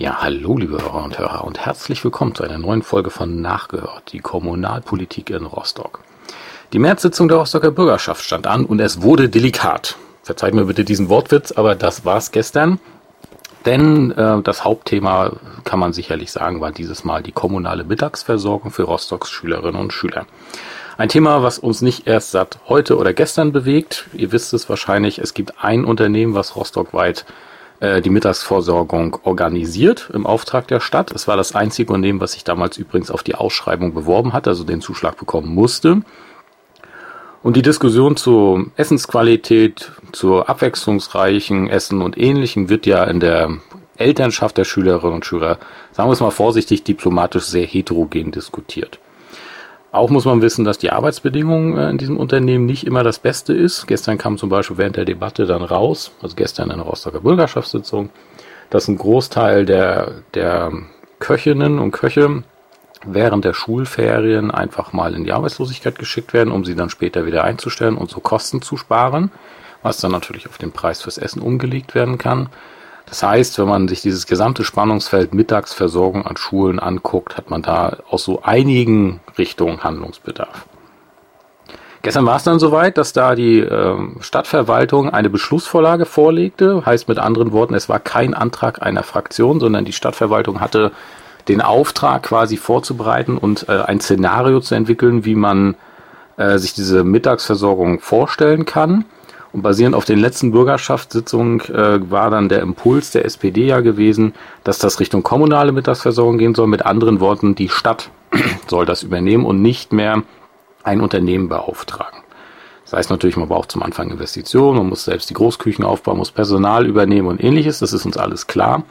Ja, hallo liebe Hörer und Hörer und herzlich willkommen zu einer neuen Folge von Nachgehört, die Kommunalpolitik in Rostock. Die Märzsitzung der Rostocker Bürgerschaft stand an und es wurde delikat. Verzeiht mir bitte diesen Wortwitz, aber das war's gestern. Denn äh, das Hauptthema, kann man sicherlich sagen, war dieses Mal die kommunale Mittagsversorgung für Rostocks Schülerinnen und Schüler. Ein Thema, was uns nicht erst seit heute oder gestern bewegt. Ihr wisst es wahrscheinlich, es gibt ein Unternehmen, was rostockweit äh, die Mittagsversorgung organisiert im Auftrag der Stadt. Es war das einzige Unternehmen, was sich damals übrigens auf die Ausschreibung beworben hat, also den Zuschlag bekommen musste. Und die Diskussion zur Essensqualität, zur abwechslungsreichen Essen und Ähnlichem wird ja in der Elternschaft der Schülerinnen und Schüler, sagen wir es mal vorsichtig, diplomatisch sehr heterogen diskutiert. Auch muss man wissen, dass die Arbeitsbedingungen äh, in diesem Unternehmen nicht immer das Beste ist. Gestern kam zum Beispiel während der Debatte dann raus, also gestern in der Rostocker Bürgerschaftssitzung, dass ein Großteil der, der Köchinnen und Köche während der Schulferien einfach mal in die Arbeitslosigkeit geschickt werden, um sie dann später wieder einzustellen und so Kosten zu sparen, was dann natürlich auf den Preis fürs Essen umgelegt werden kann. Das heißt, wenn man sich dieses gesamte Spannungsfeld Mittagsversorgung an Schulen anguckt, hat man da aus so einigen Richtungen Handlungsbedarf. Gestern war es dann soweit, dass da die äh, Stadtverwaltung eine Beschlussvorlage vorlegte. Heißt mit anderen Worten, es war kein Antrag einer Fraktion, sondern die Stadtverwaltung hatte den Auftrag quasi vorzubereiten und äh, ein Szenario zu entwickeln, wie man äh, sich diese Mittagsversorgung vorstellen kann. Und basierend auf den letzten Bürgerschaftssitzungen äh, war dann der Impuls der SPD ja gewesen, dass das Richtung kommunale Mittagsversorgung gehen soll. Mit anderen Worten, die Stadt soll das übernehmen und nicht mehr ein Unternehmen beauftragen. Das heißt natürlich, man braucht zum Anfang Investitionen, man muss selbst die Großküchen aufbauen, muss Personal übernehmen und ähnliches. Das ist uns alles klar.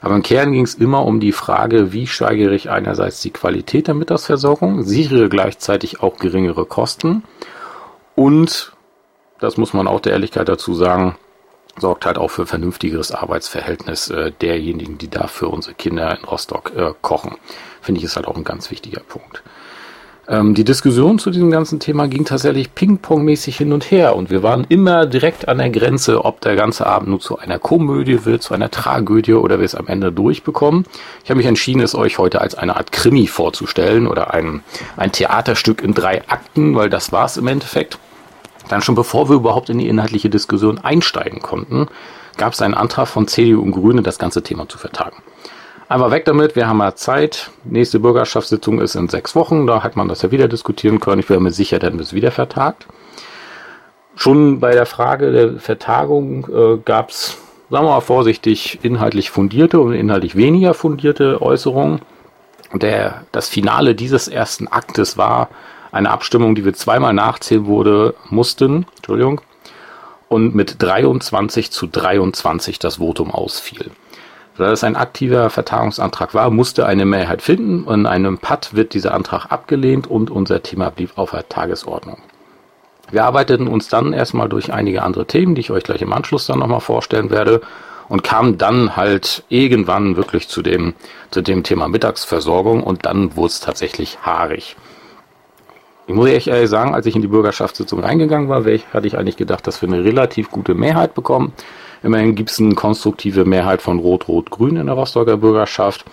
Aber im Kern ging es immer um die Frage, wie steigere ich einerseits die Qualität der Mittagsversorgung, sichere gleichzeitig auch geringere Kosten und das muss man auch der Ehrlichkeit dazu sagen, sorgt halt auch für vernünftigeres Arbeitsverhältnis äh, derjenigen, die da für unsere Kinder in Rostock äh, kochen. Finde ich ist halt auch ein ganz wichtiger Punkt. Ähm, die Diskussion zu diesem ganzen Thema ging tatsächlich ping-pong-mäßig hin und her und wir waren immer direkt an der Grenze, ob der ganze Abend nur zu einer Komödie wird, zu einer Tragödie oder wir es am Ende durchbekommen. Ich habe mich entschieden, es euch heute als eine Art Krimi vorzustellen oder ein, ein Theaterstück in drei Akten, weil das war es im Endeffekt. Dann schon bevor wir überhaupt in die inhaltliche Diskussion einsteigen konnten, gab es einen Antrag von CDU und Grüne, das ganze Thema zu vertagen. Einfach weg damit, wir haben ja Zeit. Nächste Bürgerschaftssitzung ist in sechs Wochen, da hat man das ja wieder diskutieren können. Ich bin mir sicher, dann wird es wieder vertagt. Schon bei der Frage der Vertagung äh, gab es, sagen wir mal vorsichtig, inhaltlich fundierte und inhaltlich weniger fundierte Äußerungen. Der, das Finale dieses ersten Aktes war, eine Abstimmung, die wir zweimal nachzählen wurde, mussten, Entschuldigung, und mit 23 zu 23 das Votum ausfiel. Da es ein aktiver Vertagungsantrag war, musste eine Mehrheit finden. In einem Patt wird dieser Antrag abgelehnt und unser Thema blieb auf der Tagesordnung. Wir arbeiteten uns dann erstmal durch einige andere Themen, die ich euch gleich im Anschluss dann nochmal vorstellen werde und kamen dann halt irgendwann wirklich zu dem, zu dem Thema Mittagsversorgung und dann wurde es tatsächlich haarig. Ich muss ehrlich sagen, als ich in die Bürgerschaftssitzung reingegangen war, hatte ich eigentlich gedacht, dass wir eine relativ gute Mehrheit bekommen. Immerhin gibt es eine konstruktive Mehrheit von Rot-Rot-Grün in der Rostocker Bürgerschaft.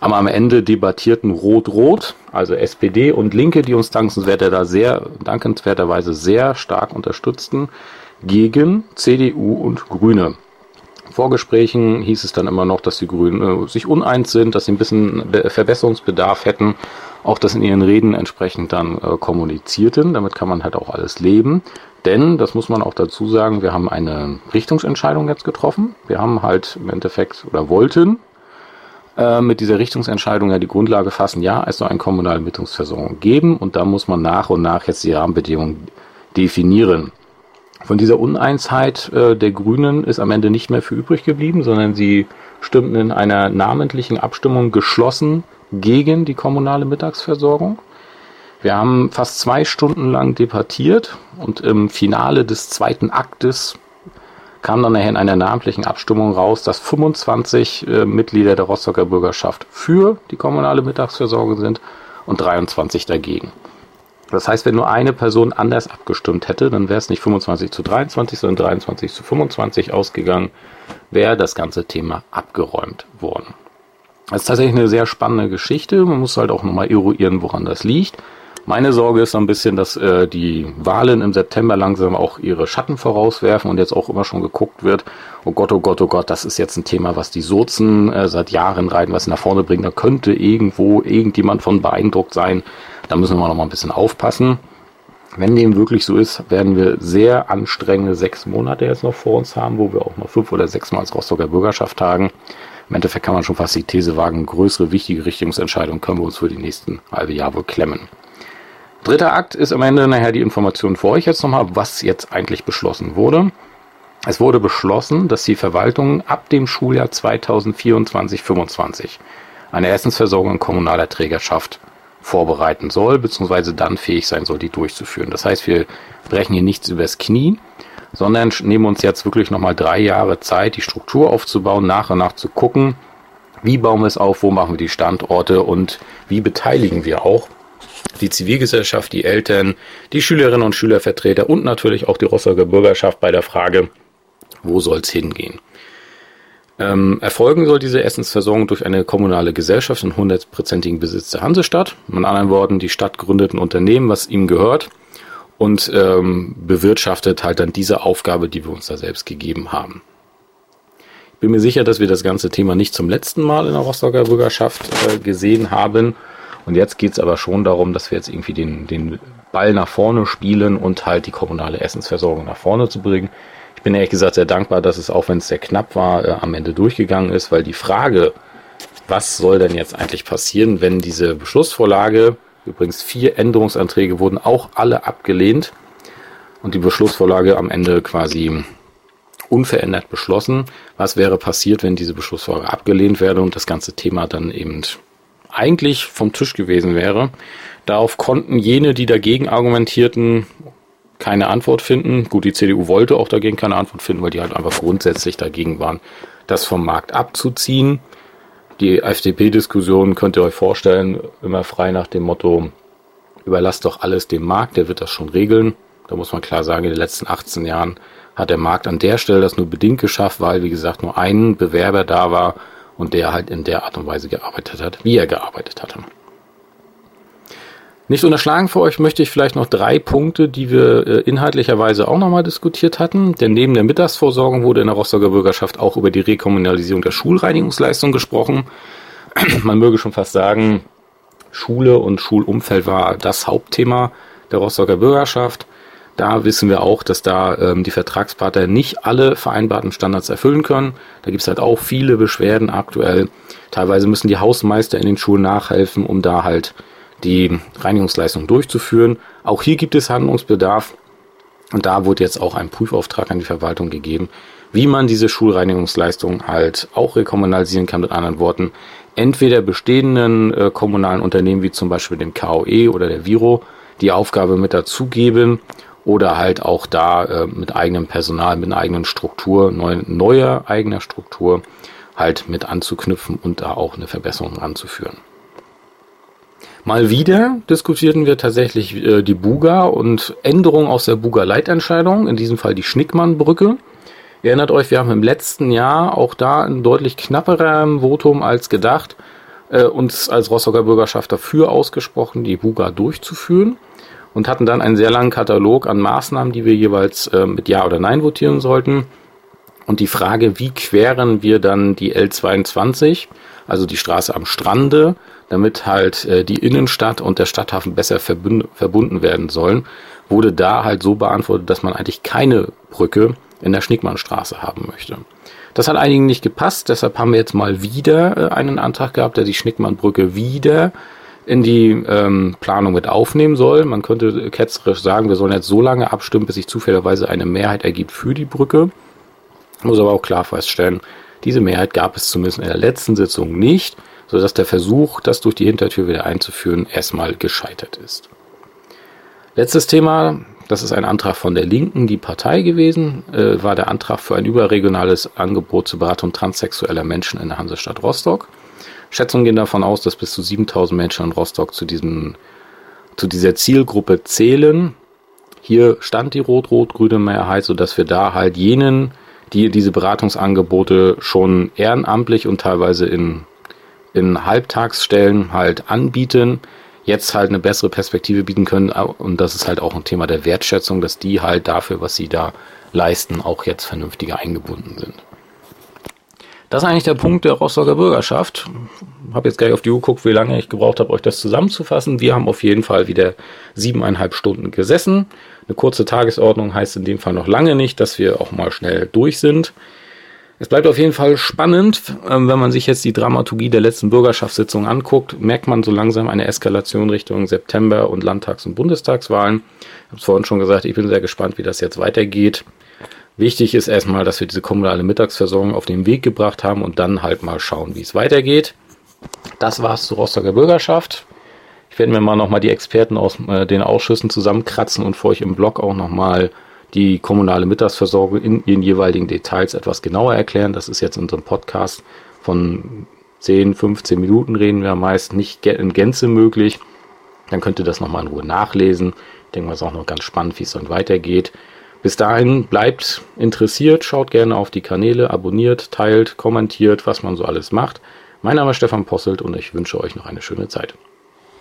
Aber am Ende debattierten Rot-Rot, also SPD und Linke, die uns dankenswerter da sehr, dankenswerterweise sehr stark unterstützten, gegen CDU und Grüne. Vorgesprächen hieß es dann immer noch, dass die Grünen äh, sich uneins sind, dass sie ein bisschen Verbesserungsbedarf hätten auch das in ihren Reden entsprechend dann äh, kommunizierten. Damit kann man halt auch alles leben. Denn, das muss man auch dazu sagen, wir haben eine Richtungsentscheidung jetzt getroffen. Wir haben halt im Endeffekt oder wollten äh, mit dieser Richtungsentscheidung ja die Grundlage fassen, ja, es soll eine kommunale Mittungsversorgung geben und da muss man nach und nach jetzt die Rahmenbedingungen definieren. Von dieser Uneins,heit äh, der Grünen ist am Ende nicht mehr für übrig geblieben, sondern sie stimmten in einer namentlichen Abstimmung geschlossen gegen die kommunale Mittagsversorgung. Wir haben fast zwei Stunden lang debattiert und im Finale des zweiten Aktes kam dann nachher in einer namentlichen Abstimmung raus, dass 25 äh, Mitglieder der Rostocker Bürgerschaft für die kommunale Mittagsversorgung sind und 23 dagegen. Das heißt, wenn nur eine Person anders abgestimmt hätte, dann wäre es nicht 25 zu 23, sondern 23 zu 25 ausgegangen, wäre das ganze Thema abgeräumt worden. Das ist tatsächlich eine sehr spannende Geschichte. Man muss halt auch nochmal eruieren, woran das liegt. Meine Sorge ist so ein bisschen, dass äh, die Wahlen im September langsam auch ihre Schatten vorauswerfen und jetzt auch immer schon geguckt wird, oh Gott, oh Gott, oh Gott, das ist jetzt ein Thema, was die Sozen äh, seit Jahren reiten, was sie nach vorne bringen. Da könnte irgendwo irgendjemand von beeindruckt sein. Da müssen wir noch mal ein bisschen aufpassen. Wenn dem wirklich so ist, werden wir sehr anstrengende sechs Monate jetzt noch vor uns haben, wo wir auch noch fünf oder sechs Mal als Rostocker Bürgerschaft tagen. Im Endeffekt kann man schon fast die These wagen, größere, wichtige Richtungsentscheidungen können wir uns für die nächsten halbe Jahr wohl klemmen. Dritter Akt ist am Ende nachher die Information für euch jetzt nochmal, was jetzt eigentlich beschlossen wurde. Es wurde beschlossen, dass die Verwaltung ab dem Schuljahr 2024-25 eine Essensversorgung in kommunaler Trägerschaft vorbereiten soll, beziehungsweise dann fähig sein soll, die durchzuführen. Das heißt, wir brechen hier nichts übers Knie, sondern nehmen uns jetzt wirklich nochmal drei Jahre Zeit, die Struktur aufzubauen, nach und nach zu gucken, wie bauen wir es auf, wo machen wir die Standorte und wie beteiligen wir auch die Zivilgesellschaft, die Eltern, die Schülerinnen und Schülervertreter und natürlich auch die Rostocker Bürgerschaft bei der Frage, wo soll es hingehen. Ähm, erfolgen soll diese Essensversorgung durch eine kommunale Gesellschaft in hundertprozentigen Besitz der Hansestadt. Mit anderen Worten, die Stadt gründet ein Unternehmen, was ihm gehört und ähm, bewirtschaftet halt dann diese Aufgabe, die wir uns da selbst gegeben haben. Ich bin mir sicher, dass wir das ganze Thema nicht zum letzten Mal in der Rostocker Bürgerschaft äh, gesehen haben und jetzt geht es aber schon darum, dass wir jetzt irgendwie den, den Ball nach vorne spielen und halt die kommunale Essensversorgung nach vorne zu bringen. Ich bin ehrlich gesagt sehr dankbar, dass es, auch wenn es sehr knapp war, äh, am Ende durchgegangen ist, weil die Frage, was soll denn jetzt eigentlich passieren, wenn diese Beschlussvorlage, übrigens vier Änderungsanträge wurden auch alle abgelehnt und die Beschlussvorlage am Ende quasi unverändert beschlossen. Was wäre passiert, wenn diese Beschlussvorlage abgelehnt wäre und das ganze Thema dann eben eigentlich vom Tisch gewesen wäre. Darauf konnten jene, die dagegen argumentierten, keine Antwort finden. Gut, die CDU wollte auch dagegen keine Antwort finden, weil die halt einfach grundsätzlich dagegen waren, das vom Markt abzuziehen. Die FDP-Diskussion könnt ihr euch vorstellen, immer frei nach dem Motto, überlasst doch alles dem Markt, der wird das schon regeln. Da muss man klar sagen, in den letzten 18 Jahren hat der Markt an der Stelle das nur bedingt geschafft, weil, wie gesagt, nur ein Bewerber da war, und der halt in der Art und Weise gearbeitet hat, wie er gearbeitet hatte. Nicht unterschlagen für euch möchte ich vielleicht noch drei Punkte, die wir äh, inhaltlicherweise auch nochmal diskutiert hatten. Denn neben der Mittagsversorgung wurde in der Rostocker Bürgerschaft auch über die Rekommunalisierung der Schulreinigungsleistung gesprochen. Man möge schon fast sagen, Schule und Schulumfeld war das Hauptthema der Rostocker Bürgerschaft. Da wissen wir auch, dass da ähm, die Vertragspartner nicht alle vereinbarten Standards erfüllen können. Da gibt es halt auch viele Beschwerden aktuell. Teilweise müssen die Hausmeister in den Schulen nachhelfen, um da halt die Reinigungsleistung durchzuführen. Auch hier gibt es Handlungsbedarf. Und da wurde jetzt auch ein Prüfauftrag an die Verwaltung gegeben, wie man diese Schulreinigungsleistung halt auch rekommunalisieren kann. Mit anderen Worten, entweder bestehenden äh, kommunalen Unternehmen wie zum Beispiel dem KOE oder der Viro die Aufgabe mit dazugeben oder halt auch da äh, mit eigenem Personal, mit einer eigenen Struktur, neu, neuer eigener Struktur halt mit anzuknüpfen und da auch eine Verbesserung anzuführen. Mal wieder diskutierten wir tatsächlich äh, die Buga und Änderungen aus der Buga-Leitentscheidung, in diesem Fall die Schnickmann-Brücke. Ihr erinnert euch, wir haben im letzten Jahr auch da ein deutlich knapperer Votum als gedacht äh, uns als Rostocker Bürgerschaft dafür ausgesprochen, die Buga durchzuführen und hatten dann einen sehr langen Katalog an Maßnahmen, die wir jeweils äh, mit Ja oder Nein votieren sollten. Und die Frage, wie queren wir dann die L22, also die Straße am Strande, damit halt äh, die Innenstadt und der Stadthafen besser verbunden werden sollen, wurde da halt so beantwortet, dass man eigentlich keine Brücke in der Schnickmannstraße haben möchte. Das hat einigen nicht gepasst, deshalb haben wir jetzt mal wieder äh, einen Antrag gehabt, der die Schnickmannbrücke wieder in die ähm, Planung mit aufnehmen soll. Man könnte ketzerisch sagen, wir sollen jetzt so lange abstimmen, bis sich zufälligerweise eine Mehrheit ergibt für die Brücke. Muss aber auch klar feststellen, diese Mehrheit gab es zumindest in der letzten Sitzung nicht, sodass der Versuch, das durch die Hintertür wieder einzuführen, erstmal gescheitert ist. Letztes Thema, das ist ein Antrag von der Linken, die Partei gewesen, äh, war der Antrag für ein überregionales Angebot zur Beratung transsexueller Menschen in der Hansestadt Rostock. Schätzungen gehen davon aus, dass bis zu 7000 Menschen in Rostock zu, diesem, zu dieser Zielgruppe zählen. Hier stand die rot-rot-grüne Mehrheit, sodass wir da halt jenen, die diese Beratungsangebote schon ehrenamtlich und teilweise in, in Halbtagsstellen halt anbieten, jetzt halt eine bessere Perspektive bieten können. Und das ist halt auch ein Thema der Wertschätzung, dass die halt dafür, was sie da leisten, auch jetzt vernünftiger eingebunden sind. Das ist eigentlich der Punkt der Rostocker Bürgerschaft. Habe jetzt gleich auf die Uhr geguckt, wie lange ich gebraucht habe, euch das zusammenzufassen. Wir haben auf jeden Fall wieder siebeneinhalb Stunden gesessen. Eine kurze Tagesordnung heißt in dem Fall noch lange nicht, dass wir auch mal schnell durch sind. Es bleibt auf jeden Fall spannend, ähm, wenn man sich jetzt die Dramaturgie der letzten Bürgerschaftssitzung anguckt, merkt man so langsam eine Eskalation Richtung September und Landtags- und Bundestagswahlen. Ich habe es vorhin schon gesagt, ich bin sehr gespannt, wie das jetzt weitergeht. Wichtig ist erstmal, dass wir diese kommunale Mittagsversorgung auf den Weg gebracht haben und dann halt mal schauen, wie es weitergeht. Das war's zur Rostocker Bürgerschaft. Ich werde mir mal nochmal die Experten aus äh, den Ausschüssen zusammenkratzen und für euch im Blog auch nochmal die kommunale Mittagsversorgung in ihren jeweiligen Details etwas genauer erklären. Das ist jetzt in unserem Podcast von 10, 15 Minuten reden wir meist nicht in Gänze möglich. Dann könnt ihr das nochmal in Ruhe nachlesen. Ich denke mal, es ist auch noch ganz spannend, wie es dann weitergeht. Bis dahin bleibt interessiert, schaut gerne auf die Kanäle, abonniert, teilt, kommentiert, was man so alles macht. Mein Name ist Stefan Posselt und ich wünsche euch noch eine schöne Zeit.